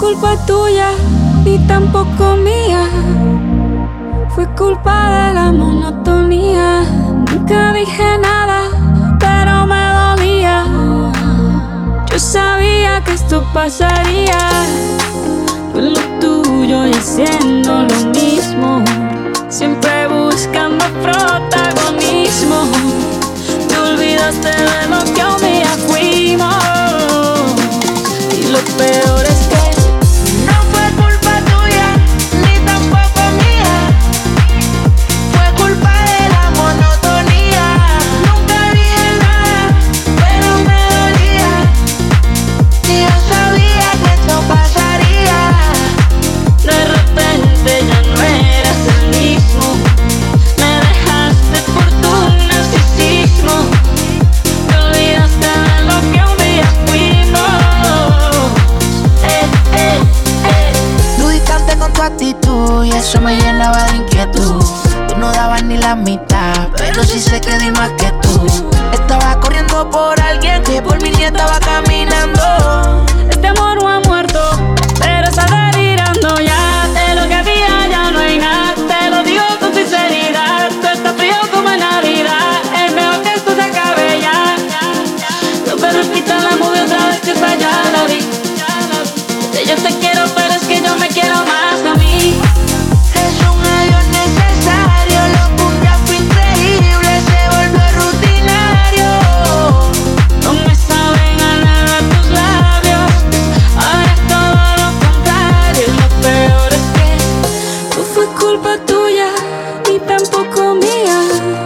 culpa tuya, ni tampoco mía. Fue culpa de la monotonía. Nunca dije nada, pero me dolía. Yo sabía que esto pasaría. Tú lo tuyo y haciendo lo mismo. Siempre buscando protagonismo. Te olvidaste llenaba de inquietud. Tú no dabas ni la mitad, pero sí sé que di más que tú. Estaba corriendo por alguien que por mi nieta estaba caminando. Este amor ha muerto, pero está delirando ya. De lo que había ya no hay nada. Te lo digo con sinceridad. Tú estás frío como en Navidad. Es mejor que esto se acabe ya. No me repita la movie otra vez que está ya la vi. Yo sé que culpa tuya y tampoco mía.